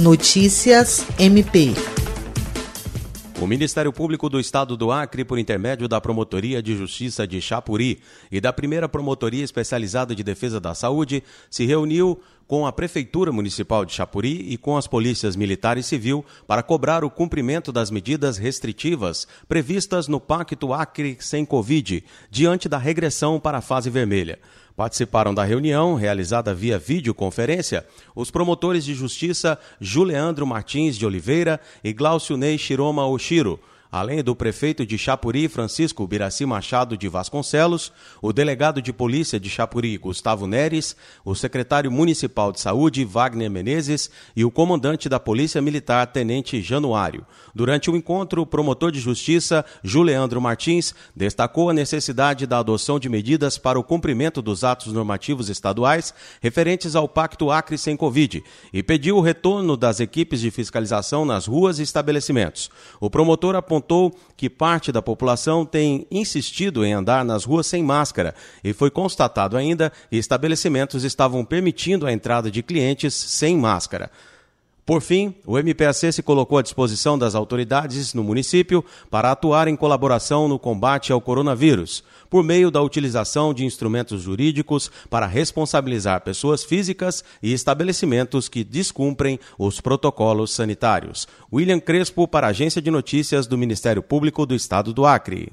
Notícias MP. O Ministério Público do Estado do Acre, por intermédio da Promotoria de Justiça de Chapuri e da primeira Promotoria Especializada de Defesa da Saúde, se reuniu com a Prefeitura Municipal de Chapuri e com as polícias militar e civil para cobrar o cumprimento das medidas restritivas previstas no Pacto Acre sem Covid, diante da regressão para a fase vermelha. Participaram da reunião, realizada via videoconferência, os promotores de justiça Juliandro Martins de Oliveira e Glaucio Ney Shiroma Oshiro, além do prefeito de Chapuri, Francisco Biraci Machado de Vasconcelos, o delegado de polícia de Chapuri, Gustavo Neres, o secretário municipal de saúde, Wagner Menezes, e o comandante da Polícia Militar, Tenente Januário. Durante o encontro, o promotor de justiça, Juliandro Martins, destacou a necessidade da adoção de medidas para o cumprimento dos atos normativos estaduais referentes ao Pacto Acre sem Covid e pediu o retorno das equipes de fiscalização nas ruas e estabelecimentos. O promotor apontou apontou que parte da população tem insistido em andar nas ruas sem máscara e foi constatado ainda que estabelecimentos estavam permitindo a entrada de clientes sem máscara. Por fim, o MPAC se colocou à disposição das autoridades no município para atuar em colaboração no combate ao coronavírus, por meio da utilização de instrumentos jurídicos para responsabilizar pessoas físicas e estabelecimentos que descumprem os protocolos sanitários. William Crespo, para a Agência de Notícias do Ministério Público do Estado do Acre.